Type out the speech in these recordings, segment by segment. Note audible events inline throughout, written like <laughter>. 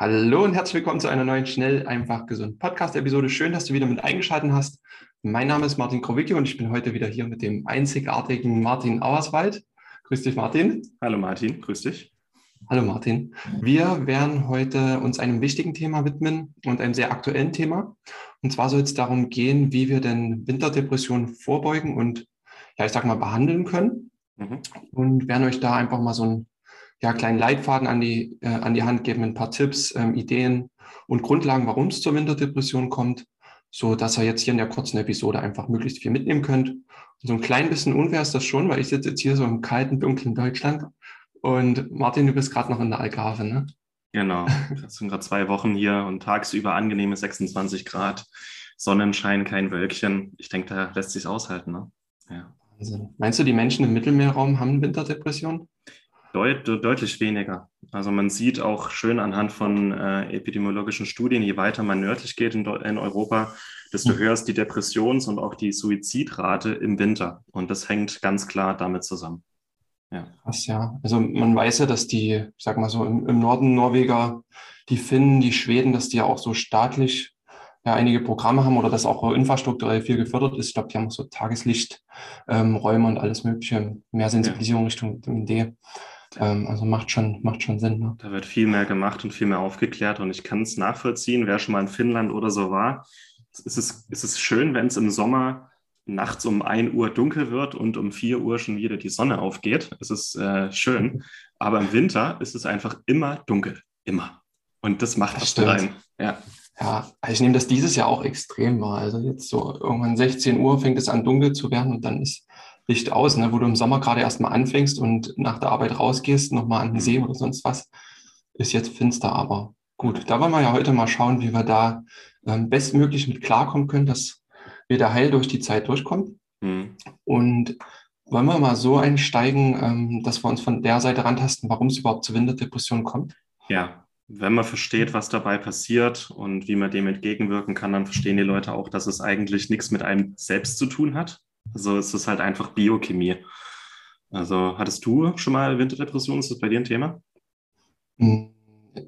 Hallo und herzlich willkommen zu einer neuen Schnell, einfach gesund Podcast-Episode. Schön, dass du wieder mit eingeschaltet hast. Mein Name ist Martin Krowicki und ich bin heute wieder hier mit dem einzigartigen Martin Auerswald. Grüß dich, Martin. Hallo, Martin. Grüß dich. Hallo, Martin. Wir werden heute uns einem wichtigen Thema widmen und einem sehr aktuellen Thema. Und zwar soll es darum gehen, wie wir denn Winterdepressionen vorbeugen und, ja, ich sag mal, behandeln können. Mhm. Und werden euch da einfach mal so ein ja, kleinen Leitfaden an die, äh, an die Hand geben, ein paar Tipps, ähm, Ideen und Grundlagen, warum es zur Winterdepression kommt, so dass ihr jetzt hier in der kurzen Episode einfach möglichst viel mitnehmen könnt. Und so ein klein bisschen unfair ist das schon, weil ich sitze jetzt hier so im kalten, dunklen Deutschland und Martin, du bist gerade noch in der Algarve, ne? Genau, <laughs> das sind gerade zwei Wochen hier und tagsüber angenehme 26 Grad, Sonnenschein, kein Wölkchen. Ich denke, da lässt sich aushalten, ne? Ja. Also, meinst du, die Menschen im Mittelmeerraum haben Winterdepression? Deut deutlich weniger. Also man sieht auch schön anhand von äh, epidemiologischen Studien, je weiter man nördlich geht in, in Europa, desto mhm. höher ist die Depressions- und auch die Suizidrate im Winter. Und das hängt ganz klar damit zusammen. Ja. Krass, ja. Also man weiß ja, dass die, ich sag mal so, im, im Norden Norweger, die Finnen, die Schweden, dass die ja auch so staatlich ja, einige Programme haben oder dass auch infrastrukturell viel gefördert ist. Ich glaube, die haben auch so Tageslichträume ähm, und alles Mögliche, mehr Sensibilisierung ja. Richtung Vitamin D. Ähm, also macht schon, macht schon Sinn. Ne? Da wird viel mehr gemacht und viel mehr aufgeklärt und ich kann es nachvollziehen, wer schon mal in Finnland oder so war. Es ist, es ist schön, wenn es im Sommer nachts um 1 Uhr dunkel wird und um 4 Uhr schon wieder die Sonne aufgeht. Es ist äh, schön, aber im Winter ist es einfach immer dunkel. Immer. Und das macht das was rein. Ja. Ja, also ich nehme das dieses Jahr auch extrem wahr. Also jetzt so irgendwann 16 Uhr fängt es an dunkel zu werden und dann ist Licht aus, ne? wo du im Sommer gerade erstmal anfängst und nach der Arbeit rausgehst, nochmal an den See oder sonst was, ist jetzt finster. Aber gut, da wollen wir ja heute mal schauen, wie wir da ähm, bestmöglich mit klarkommen können, dass wir da heil durch die Zeit durchkommen. Mhm. Und wollen wir mal so einsteigen, ähm, dass wir uns von der Seite rantasten, warum es überhaupt zur Winterdepression kommt? Ja, wenn man versteht, was dabei passiert und wie man dem entgegenwirken kann, dann verstehen die Leute auch, dass es eigentlich nichts mit einem selbst zu tun hat, also es ist halt einfach Biochemie. Also hattest du schon mal Winterdepression? Ist das bei dir ein Thema? Hm,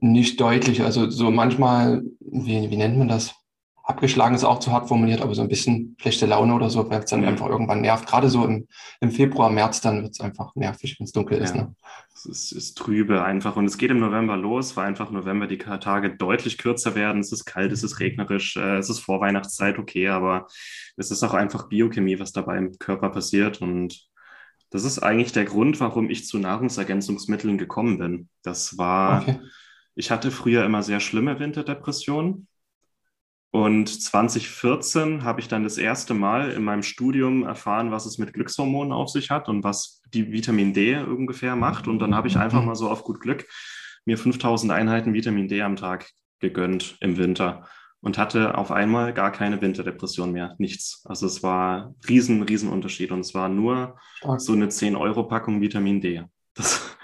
nicht deutlich. Also so manchmal, wie, wie nennt man das? Abgeschlagen ist auch zu hart formuliert, aber so ein bisschen schlechte Laune oder so, weil es dann mhm. einfach irgendwann nervt. Gerade so im, im Februar, März, dann wird es einfach nervig, wenn es dunkel ja. ist. Ne? Es ist, ist trübe einfach und es geht im November los, weil einfach November die Tage deutlich kürzer werden. Es ist kalt, es ist regnerisch, äh, es ist Vorweihnachtszeit, okay, aber es ist auch einfach Biochemie, was dabei im Körper passiert und das ist eigentlich der Grund, warum ich zu Nahrungsergänzungsmitteln gekommen bin. Das war, okay. ich hatte früher immer sehr schlimme Winterdepressionen und 2014 habe ich dann das erste Mal in meinem Studium erfahren, was es mit Glückshormonen auf sich hat und was die Vitamin D ungefähr macht. Und dann habe ich einfach mal so auf gut Glück mir 5000 Einheiten Vitamin D am Tag gegönnt im Winter und hatte auf einmal gar keine Winterdepression mehr. Nichts. Also es war riesen, riesen Unterschied. Und es war nur so eine 10-Euro-Packung Vitamin D. Das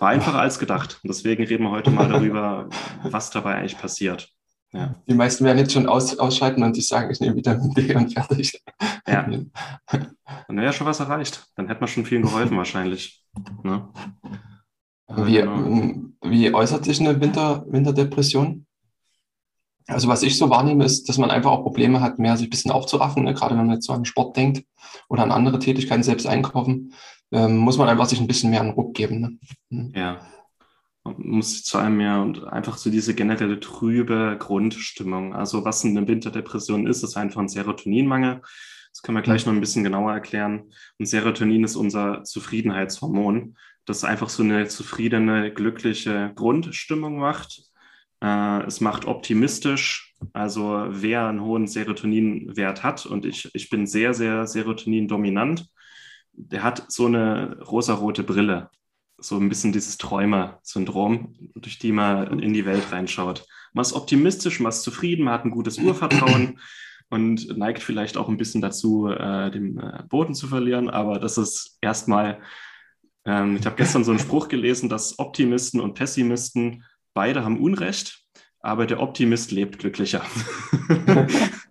war einfacher als gedacht. Und deswegen reden wir heute mal darüber, <laughs> was dabei eigentlich passiert. Ja. Die meisten werden jetzt schon aus, ausschalten und sich sagen, ich nehme Vitamin D und fertig. Ja. <laughs> Dann wäre ja schon was erreicht. Dann hätte man schon vielen geholfen wahrscheinlich. Ne? Wie, genau. wie äußert sich eine Winter, Winterdepression? Also was ich so wahrnehme, ist, dass man einfach auch Probleme hat, mehr sich ein bisschen aufzuraffen. Ne? Gerade wenn man jetzt so an Sport denkt oder an andere Tätigkeiten, selbst einkaufen, ähm, muss man einfach sich ein bisschen mehr einen Ruck geben. Ne? Mhm. Ja, muss zu einem ja und einfach so diese generelle trübe Grundstimmung. Also was eine Winterdepression ist, ist einfach ein Serotoninmangel. Das können wir gleich noch ein bisschen genauer erklären. Und Serotonin ist unser Zufriedenheitshormon, das einfach so eine zufriedene, glückliche Grundstimmung macht. Äh, es macht optimistisch. Also wer einen hohen Serotoninwert hat, und ich, ich bin sehr, sehr Serotonin dominant, der hat so eine rosarote Brille. So ein bisschen dieses Träumer-Syndrom, durch die man in die Welt reinschaut. Man ist optimistisch, man ist zufrieden, man hat ein gutes Urvertrauen <clears throat> und neigt vielleicht auch ein bisschen dazu, äh, den äh, Boden zu verlieren. Aber das ist erstmal, ähm, ich habe gestern so einen Spruch gelesen, dass Optimisten und Pessimisten beide haben Unrecht, aber der Optimist lebt glücklicher. <laughs>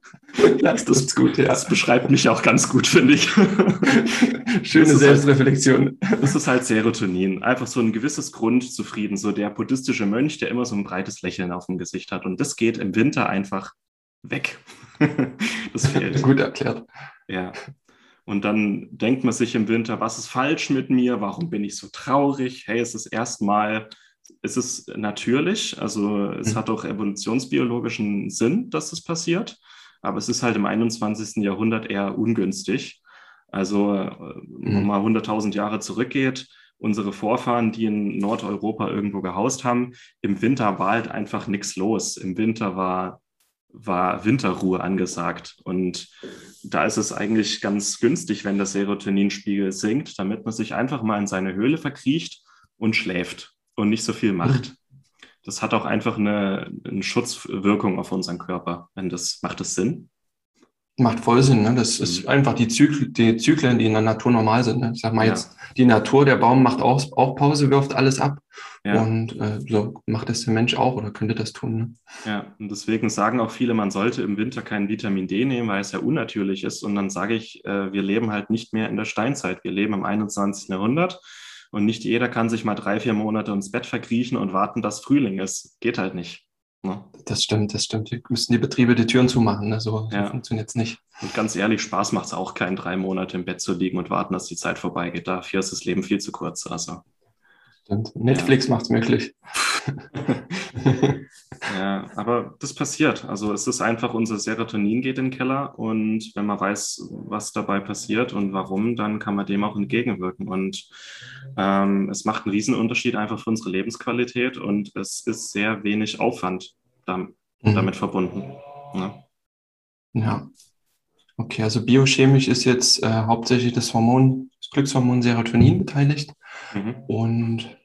Das, das, gut, ja. das beschreibt mich auch ganz gut, finde ich. Schöne halt Selbstreflexion. Halt, das ist halt Serotonin. Einfach so ein gewisses Grundzufrieden. So der buddhistische Mönch, der immer so ein breites Lächeln auf dem Gesicht hat. Und das geht im Winter einfach weg. <laughs> das fehlt. Gut erklärt. Ja. Und dann denkt man sich im Winter, was ist falsch mit mir? Warum bin ich so traurig? Hey, es ist erstmal, es ist natürlich, also es mhm. hat auch evolutionsbiologischen Sinn, dass es passiert aber es ist halt im 21. Jahrhundert eher ungünstig. Also, äh, wenn man mal 100.000 Jahre zurückgeht, unsere Vorfahren, die in Nordeuropa irgendwo gehaust haben, im Winter war halt einfach nichts los. Im Winter war, war Winterruhe angesagt. Und da ist es eigentlich ganz günstig, wenn der Serotoninspiegel sinkt, damit man sich einfach mal in seine Höhle verkriecht und schläft und nicht so viel macht. Das hat auch einfach eine, eine Schutzwirkung auf unseren Körper. Wenn das, macht das Sinn? Macht voll Sinn. Ne? Das ist mhm. einfach die, Zykl die Zyklen, die in der Natur normal sind. Ne? Ich sag mal ja. jetzt, die Natur, der Baum macht auch, auch Pause, wirft alles ab. Ja. Und äh, so macht das der Mensch auch oder könnte das tun. Ne? Ja, und deswegen sagen auch viele, man sollte im Winter kein Vitamin D nehmen, weil es ja unnatürlich ist. Und dann sage ich, äh, wir leben halt nicht mehr in der Steinzeit. Wir leben im 21. Jahrhundert. Und nicht jeder kann sich mal drei, vier Monate ins Bett verkriechen und warten, dass Frühling ist. Geht halt nicht. Ne? Das stimmt, das stimmt. Wir müssen die Betriebe die Türen zumachen. Ne? So, ja. so funktioniert es nicht. Und ganz ehrlich, Spaß macht es auch keinen, drei Monate im Bett zu liegen und warten, dass die Zeit vorbeigeht. Dafür ist das Leben viel zu kurz. Also. Stimmt. Netflix ja. macht es möglich. <laughs> <laughs> ja, aber das passiert. Also es ist einfach, unser Serotonin geht in den Keller und wenn man weiß, was dabei passiert und warum, dann kann man dem auch entgegenwirken. Und ähm, es macht einen Riesenunterschied einfach für unsere Lebensqualität und es ist sehr wenig Aufwand damit, mhm. damit verbunden. Ja. ja. Okay, also biochemisch ist jetzt äh, hauptsächlich das Hormon, das Glückshormon Serotonin beteiligt. Mhm. Und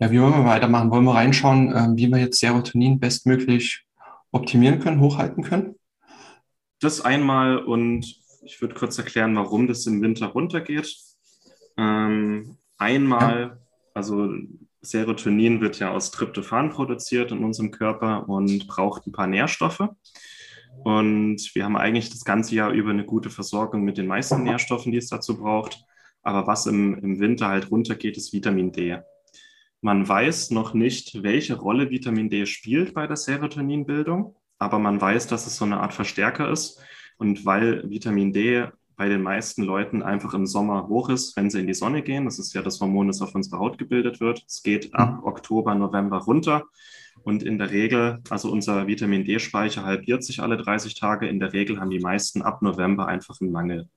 ja, wie wollen wir weitermachen? Wollen wir reinschauen, äh, wie wir jetzt Serotonin bestmöglich optimieren können, hochhalten können? Das einmal und ich würde kurz erklären, warum das im Winter runtergeht. Ähm, einmal, ja. also Serotonin wird ja aus Tryptophan produziert in unserem Körper und braucht ein paar Nährstoffe. Und wir haben eigentlich das ganze Jahr über eine gute Versorgung mit den meisten Nährstoffen, die es dazu braucht. Aber was im, im Winter halt runtergeht, ist Vitamin D. Man weiß noch nicht, welche Rolle Vitamin D spielt bei der Serotoninbildung, aber man weiß, dass es so eine Art Verstärker ist. Und weil Vitamin D bei den meisten Leuten einfach im Sommer hoch ist, wenn sie in die Sonne gehen, das ist ja das Hormon, das auf unserer Haut gebildet wird. Es geht ab mhm. Oktober, November runter. Und in der Regel, also unser Vitamin D-Speicher halbiert sich alle 30 Tage. In der Regel haben die meisten ab November einfach einen Mangel.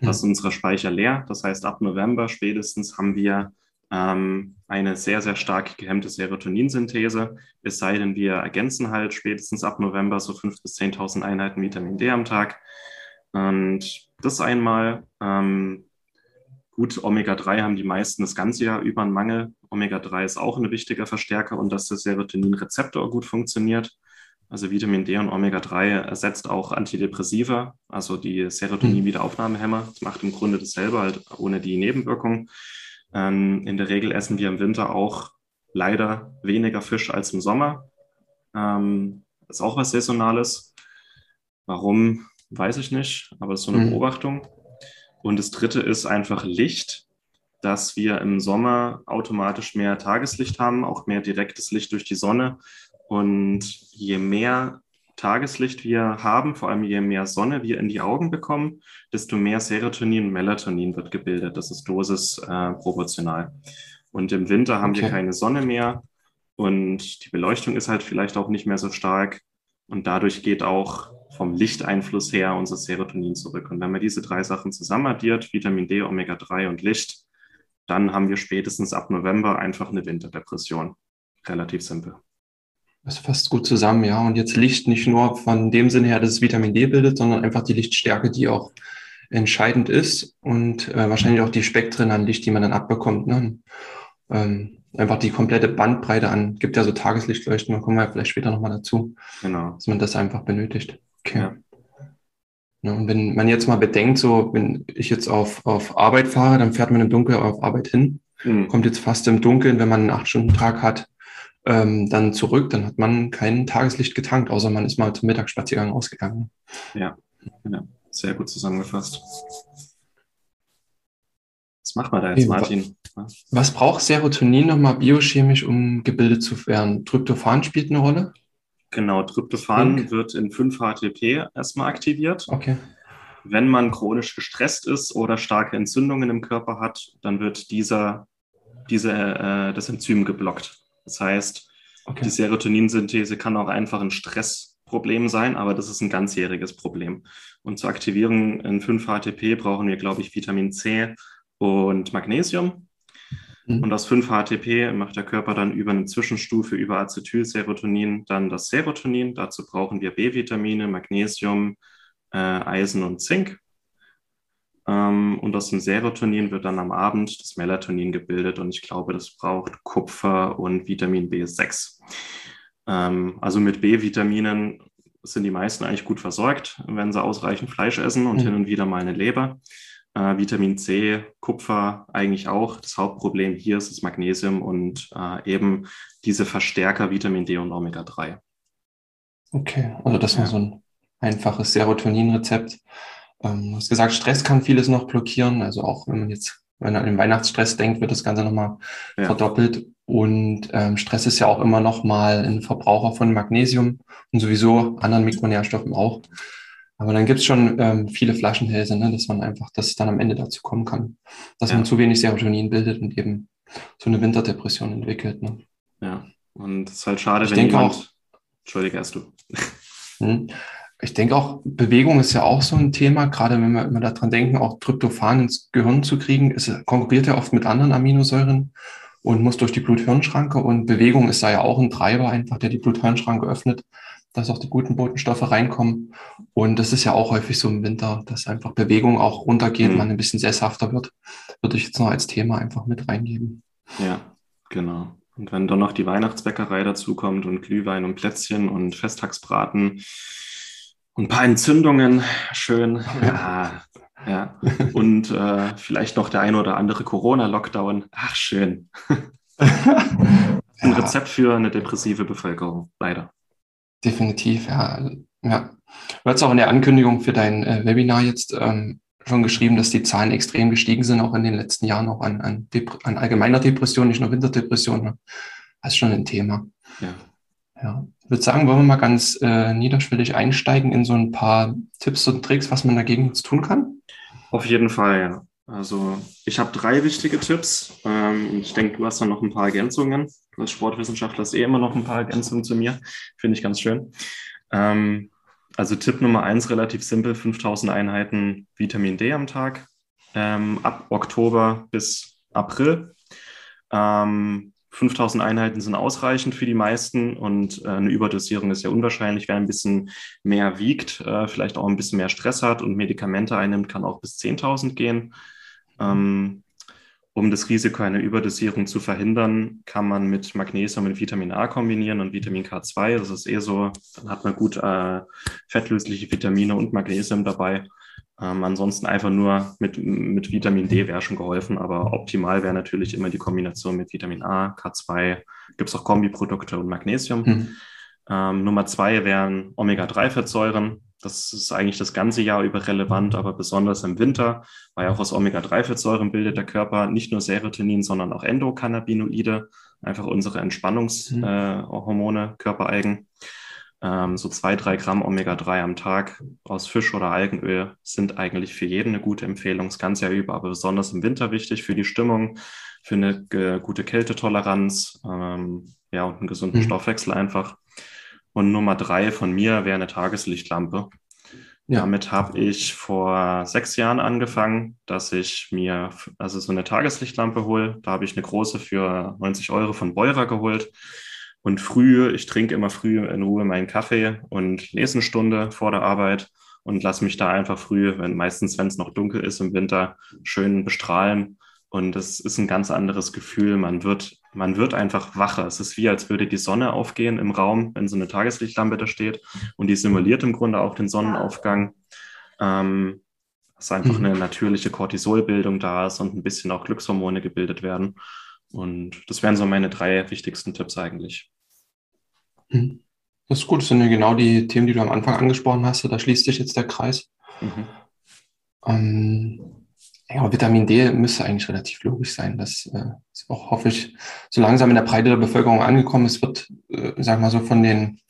Das ist mhm. unser Speicher leer. Das heißt, ab November spätestens haben wir ähm, eine sehr, sehr stark gehemmte Serotoninsynthese, es sei denn, wir ergänzen halt spätestens ab November so 5.000 bis 10.000 Einheiten Vitamin D am Tag. Und das einmal. Ähm, gut, Omega-3 haben die meisten das ganze Jahr über einen Mangel. Omega-3 ist auch ein wichtiger Verstärker und dass der Serotoninrezeptor gut funktioniert. Also Vitamin D und Omega-3 ersetzt auch Antidepressiva, also die Serotonin-Wiederaufnahmehämmer. Das macht im Grunde dasselbe, halt ohne die Nebenwirkungen. Ähm, in der Regel essen wir im Winter auch leider weniger Fisch als im Sommer. Ähm, ist auch was Saisonales. Warum, weiß ich nicht, aber es ist so eine mhm. Beobachtung. Und das dritte ist einfach Licht, dass wir im Sommer automatisch mehr Tageslicht haben, auch mehr direktes Licht durch die Sonne. Und je mehr Tageslicht wir haben, vor allem je mehr Sonne wir in die Augen bekommen, desto mehr Serotonin und Melatonin wird gebildet. Das ist dosisproportional. Äh, und im Winter haben okay. wir keine Sonne mehr und die Beleuchtung ist halt vielleicht auch nicht mehr so stark. Und dadurch geht auch vom Lichteinfluss her unser Serotonin zurück. Und wenn man diese drei Sachen zusammen addiert, Vitamin D, Omega-3 und Licht, dann haben wir spätestens ab November einfach eine Winterdepression. Relativ simpel. Das fasst gut zusammen, ja. Und jetzt Licht nicht nur von dem Sinne her, dass es Vitamin D bildet, sondern einfach die Lichtstärke, die auch entscheidend ist und äh, wahrscheinlich auch die Spektren an Licht, die man dann abbekommt. Ne? ähm, einfach die komplette Bandbreite an, gibt ja so Tageslichtleuchten, da kommen wir vielleicht später nochmal dazu, genau. dass man das einfach benötigt. Okay. Ja. Ja, und wenn man jetzt mal bedenkt, so wenn ich jetzt auf, auf Arbeit fahre, dann fährt man im Dunkeln auf Arbeit hin, mhm. kommt jetzt fast im Dunkeln, wenn man einen acht Stunden Tag hat, ähm, dann zurück, dann hat man kein Tageslicht getankt, außer man ist mal zum Mittagsspaziergang ausgegangen. Ja, ja. sehr gut zusammengefasst. Was macht man da jetzt, Martin? Was braucht Serotonin nochmal biochemisch, um gebildet zu werden? Tryptophan spielt eine Rolle? Genau, Tryptophan Pink. wird in 5-HTP erstmal aktiviert. Okay. Wenn man chronisch gestresst ist oder starke Entzündungen im Körper hat, dann wird dieser, diese, äh, das Enzym geblockt. Das heißt, okay. die Serotoninsynthese kann auch einfach ein Stressproblem sein, aber das ist ein ganzjähriges Problem. Und zur Aktivierung in 5-HTP brauchen wir, glaube ich, Vitamin C und Magnesium. Mhm. Und aus 5-HTP macht der Körper dann über eine Zwischenstufe über Acetylserotonin dann das Serotonin. Dazu brauchen wir B-Vitamine, Magnesium, äh, Eisen und Zink. Ähm, und aus dem Serotonin wird dann am Abend das Melatonin gebildet und ich glaube, das braucht Kupfer und Vitamin B6. Ähm, also mit B-Vitaminen sind die meisten eigentlich gut versorgt, wenn sie ausreichend Fleisch essen und mhm. hin und wieder mal eine Leber. Äh, Vitamin C, Kupfer eigentlich auch. Das Hauptproblem hier ist das Magnesium und äh, eben diese Verstärker Vitamin D und Omega-3. Okay, also das war so ein einfaches Serotonin-Rezept. Ähm, du hast gesagt, Stress kann vieles noch blockieren. Also auch wenn man jetzt, wenn man an den Weihnachtsstress denkt, wird das Ganze nochmal ja. verdoppelt. Und ähm, Stress ist ja auch immer nochmal ein Verbraucher von Magnesium und sowieso anderen Mikronährstoffen auch. Aber dann gibt es schon ähm, viele Flaschenhälse, ne, dass man einfach, dass es dann am Ende dazu kommen kann, dass ja. man zu wenig Serotonin bildet und eben so eine Winterdepression entwickelt. Ne? Ja, und es ist halt schade, ich wenn jemand... Auch, Entschuldige, erst du. Hm. Ich denke auch, Bewegung ist ja auch so ein Thema, gerade wenn wir immer daran denken, auch Tryptophan ins Gehirn zu kriegen, ist, konkurriert ja oft mit anderen Aminosäuren und muss durch die Blut-Hirn-Schranke und Bewegung ist da ja auch ein Treiber einfach, der die Blut-Hirn-Schranke öffnet dass auch die guten Botenstoffe reinkommen. Und das ist ja auch häufig so im Winter, dass einfach Bewegung auch runtergeht, mhm. man ein bisschen sesshafter wird. Würde ich jetzt noch als Thema einfach mit reingeben. Ja, genau. Und wenn dann noch die Weihnachtsbäckerei dazukommt und Glühwein und Plätzchen und Festtagsbraten ein paar Entzündungen, schön. Ja, ja. Und äh, vielleicht noch der ein oder andere Corona-Lockdown. Ach, schön. <laughs> ein Rezept für eine depressive Bevölkerung, leider. Definitiv, ja. ja. Du hast auch in der Ankündigung für dein äh, Webinar jetzt ähm, schon geschrieben, dass die Zahlen extrem gestiegen sind, auch in den letzten Jahren, auch an, an, an allgemeiner Depression, nicht nur Winterdepression. Ne? Das ist schon ein Thema. Ja. Ja. Ich würde sagen, wollen wir mal ganz äh, niederschwellig einsteigen in so ein paar Tipps und Tricks, was man dagegen tun kann? Auf jeden Fall, ja. Also ich habe drei wichtige Tipps. Ähm, ich denke, du hast dann noch ein paar Ergänzungen. Du als Sportwissenschaftler hast eh immer noch ein paar Ergänzungen zu mir. Finde ich ganz schön. Ähm, also Tipp Nummer eins, relativ simpel, 5000 Einheiten Vitamin D am Tag. Ähm, ab Oktober bis April. Ähm, 5000 Einheiten sind ausreichend für die meisten und äh, eine Überdosierung ist ja unwahrscheinlich. Wer ein bisschen mehr wiegt, äh, vielleicht auch ein bisschen mehr Stress hat und Medikamente einnimmt, kann auch bis 10.000 gehen. Ähm, um das Risiko einer Überdosierung zu verhindern, kann man mit Magnesium und Vitamin A kombinieren und Vitamin K2. Das ist eh so, dann hat man gut äh, fettlösliche Vitamine und Magnesium dabei. Ähm, ansonsten einfach nur mit, mit Vitamin D wäre schon geholfen, aber optimal wäre natürlich immer die Kombination mit Vitamin A, K2, gibt es auch Kombiprodukte und Magnesium. Mhm. Ähm, Nummer zwei wären Omega-3-Fettsäuren. Das ist eigentlich das ganze Jahr über relevant, aber besonders im Winter, weil auch aus Omega-3-Fettsäuren bildet der Körper nicht nur Serotonin, sondern auch Endokannabinoide, einfach unsere Entspannungshormone, mhm. äh, körpereigen. Ähm, so zwei, drei Gramm Omega-3 am Tag aus Fisch oder Algenöl sind eigentlich für jeden eine gute Empfehlung, das ganze Jahr über, aber besonders im Winter wichtig für die Stimmung, für eine gute Kältetoleranz ähm, ja, und einen gesunden mhm. Stoffwechsel einfach. Und Nummer drei von mir wäre eine Tageslichtlampe. Ja. Damit habe ich vor sechs Jahren angefangen, dass ich mir also so eine Tageslichtlampe hole. Da habe ich eine große für 90 Euro von Beurer geholt. Und früh, ich trinke immer früh in Ruhe meinen Kaffee und lese eine Stunde vor der Arbeit und lasse mich da einfach früh, wenn, meistens wenn es noch dunkel ist im Winter, schön bestrahlen Und es ist ein ganz anderes Gefühl. Man wird, man wird einfach wacher. Es ist wie, als würde die Sonne aufgehen im Raum, wenn so eine Tageslichtlampe da steht. Und die simuliert im Grunde auch den Sonnenaufgang. Ähm, dass einfach mhm. eine natürliche Cortisolbildung da ist und ein bisschen auch Glückshormone gebildet werden. Und das wären so meine drei wichtigsten Tipps eigentlich. Mhm. Das ist gut. Das sind ja genau die Themen, die du am Anfang angesprochen hast. Da schließt sich jetzt der Kreis. Mhm. Ähm, ja, Vitamin D müsste eigentlich relativ logisch sein. Das äh, ist auch, hoffe ich, so langsam in der Breite der Bevölkerung angekommen. Es wird, äh, sag mal so, von den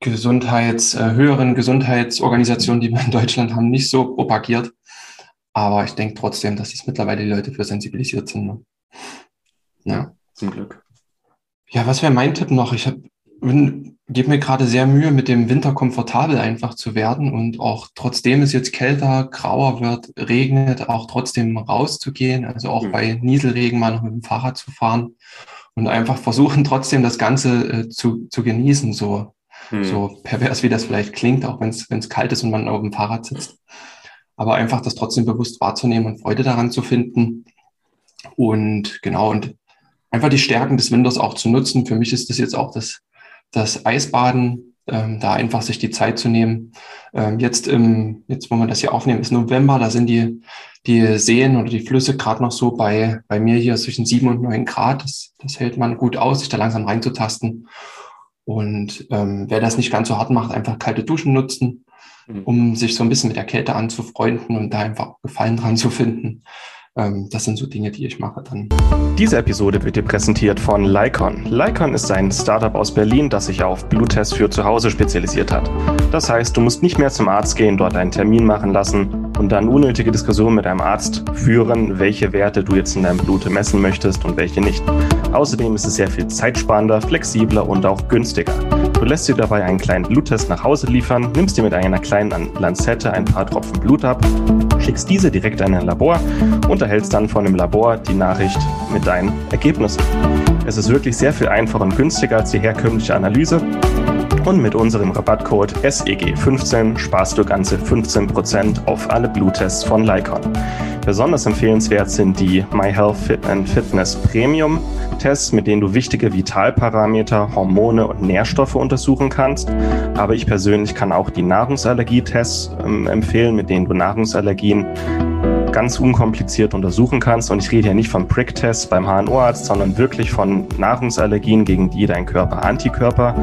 Gesundheits, äh, höheren Gesundheitsorganisationen, die wir in Deutschland haben, nicht so propagiert. Aber ich denke trotzdem, dass es mittlerweile die Leute für sensibilisiert sind. Ne? Ja. Zum Glück. Ja, was wäre mein Tipp noch? Ich habe gebe mir gerade sehr Mühe, mit dem Winter komfortabel einfach zu werden und auch trotzdem es jetzt kälter, grauer wird, regnet, auch trotzdem rauszugehen, also auch mhm. bei Nieselregen mal noch mit dem Fahrrad zu fahren und einfach versuchen trotzdem das Ganze äh, zu, zu genießen, so, mhm. so pervers wie das vielleicht klingt, auch wenn es kalt ist und man auf dem Fahrrad sitzt. Aber einfach das trotzdem bewusst wahrzunehmen und Freude daran zu finden. Und genau, und einfach die Stärken des Winters auch zu nutzen. Für mich ist das jetzt auch das das Eisbaden, ähm, da einfach sich die Zeit zu nehmen. Ähm, jetzt, im, jetzt, wo wir das hier aufnehmen, ist November, da sind die, die Seen oder die Flüsse gerade noch so bei, bei mir hier zwischen sieben und neun Grad. Das, das hält man gut aus, sich da langsam reinzutasten. Und ähm, wer das nicht ganz so hart macht, einfach kalte Duschen nutzen, mhm. um sich so ein bisschen mit der Kälte anzufreunden und da einfach Gefallen dran zu finden. Ähm, das sind so Dinge, die ich mache dann. Diese Episode wird dir präsentiert von Lycon. Lycon ist ein Startup aus Berlin, das sich auf Bluttests für zu Hause spezialisiert hat. Das heißt, du musst nicht mehr zum Arzt gehen, dort einen Termin machen lassen und dann unnötige Diskussionen mit einem Arzt führen, welche Werte du jetzt in deinem Blut messen möchtest und welche nicht. Außerdem ist es sehr viel zeitsparender, flexibler und auch günstiger. Du lässt dir dabei einen kleinen Bluttest nach Hause liefern, nimmst dir mit einer kleinen Lanzette ein paar Tropfen Blut ab, schickst diese direkt in ein Labor und erhältst dann von dem Labor die Nachricht mit deinen Ergebnissen. Es ist wirklich sehr viel einfacher und günstiger als die herkömmliche Analyse. Und mit unserem Rabattcode SEG15 sparst du ganze 15% auf alle Bluttests von Lycon. Besonders empfehlenswert sind die MyHealth Fit and Fitness Premium Tests, mit denen du wichtige Vitalparameter, Hormone und Nährstoffe untersuchen kannst. Aber ich persönlich kann auch die Nahrungsallergietests ähm, empfehlen, mit denen du Nahrungsallergien ganz unkompliziert untersuchen kannst. Und ich rede hier nicht von Prick-Tests beim HNO-Arzt, sondern wirklich von Nahrungsallergien, gegen die dein Körper Antikörper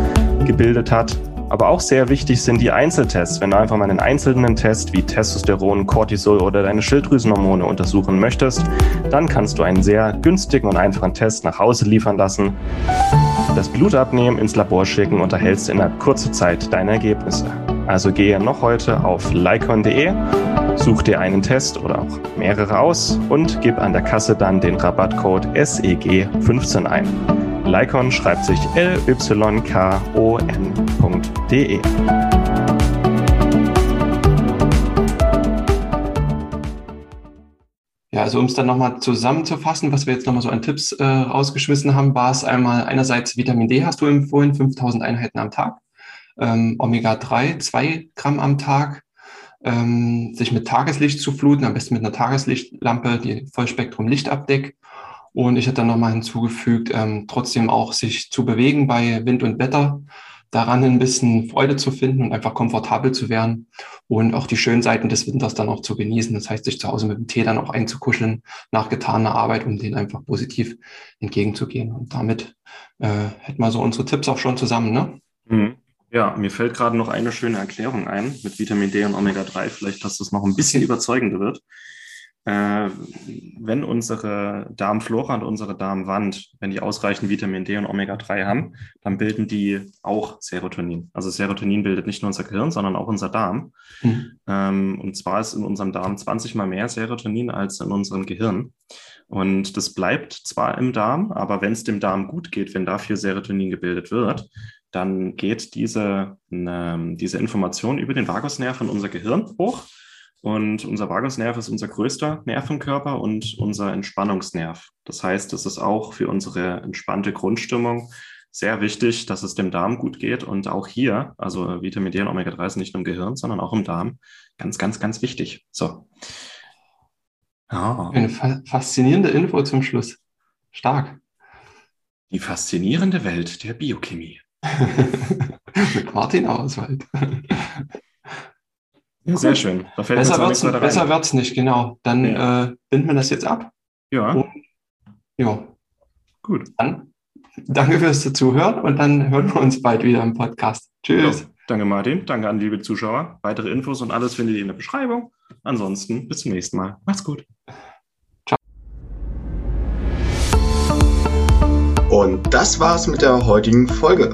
gebildet hat. Aber auch sehr wichtig sind die Einzeltests. Wenn du einfach mal einen einzelnen Test wie Testosteron, Cortisol oder deine Schilddrüsenhormone untersuchen möchtest, dann kannst du einen sehr günstigen und einfachen Test nach Hause liefern lassen, das Blut abnehmen, ins Labor schicken und erhältst in einer kurzen Zeit deine Ergebnisse. Also gehe noch heute auf lycon.de, such dir einen Test oder auch mehrere aus und gib an der Kasse dann den Rabattcode SEG15 ein. Lycon schreibt sich L-Y-K-O-N.de. Ja, also um es dann nochmal zusammenzufassen, was wir jetzt nochmal so an Tipps äh, rausgeschmissen haben, war es einmal einerseits Vitamin D hast du empfohlen, 5000 Einheiten am Tag, ähm, Omega-3, 2 Gramm am Tag, ähm, sich mit Tageslicht zu fluten, am besten mit einer Tageslichtlampe, die Vollspektrum Licht abdeckt und ich hätte dann nochmal hinzugefügt, ähm, trotzdem auch sich zu bewegen bei Wind und Wetter, daran ein bisschen Freude zu finden und einfach komfortabel zu werden und auch die schönen Seiten des Winters dann auch zu genießen. Das heißt, sich zu Hause mit dem Tee dann auch einzukuscheln nach getaner Arbeit, um den einfach positiv entgegenzugehen. Und damit äh, hätten wir so unsere Tipps auch schon zusammen, ne? Mhm. Ja, mir fällt gerade noch eine schöne Erklärung ein mit Vitamin D und Omega-3, vielleicht, dass das noch ein bisschen überzeugender wird äh, wenn unsere Darmflora und unsere Darmwand, wenn die ausreichend Vitamin D und Omega-3 haben, dann bilden die auch Serotonin. Also Serotonin bildet nicht nur unser Gehirn, sondern auch unser Darm. Mhm. Ähm, und zwar ist in unserem Darm 20 mal mehr Serotonin als in unserem Gehirn. Und das bleibt zwar im Darm, aber wenn es dem Darm gut geht, wenn dafür Serotonin gebildet wird, dann geht diese, äh, diese Information über den Vagusnerv in unser Gehirn hoch und unser Vagusnerv ist unser größter Nervenkörper und unser Entspannungsnerv. Das heißt, es ist auch für unsere entspannte Grundstimmung sehr wichtig, dass es dem Darm gut geht. Und auch hier, also Vitamin D und Omega-3 sind nicht nur im Gehirn, sondern auch im Darm. Ganz, ganz, ganz wichtig. So. Oh. Eine fa faszinierende Info zum Schluss. Stark. Die faszinierende Welt der Biochemie. <laughs> Mit Martin Auswald. Ja, sehr schön. besser wird es besser wird's nicht, genau. Dann ja. äh, binden wir das jetzt ab. Ja. Und, ja. Gut. Dann danke fürs Zuhören und dann hören wir uns bald wieder im Podcast. Tschüss. Ja. Danke, Martin. Danke an liebe Zuschauer. Weitere Infos und alles findet ihr in der Beschreibung. Ansonsten bis zum nächsten Mal. Macht's gut. Ciao. Und das war's mit der heutigen Folge.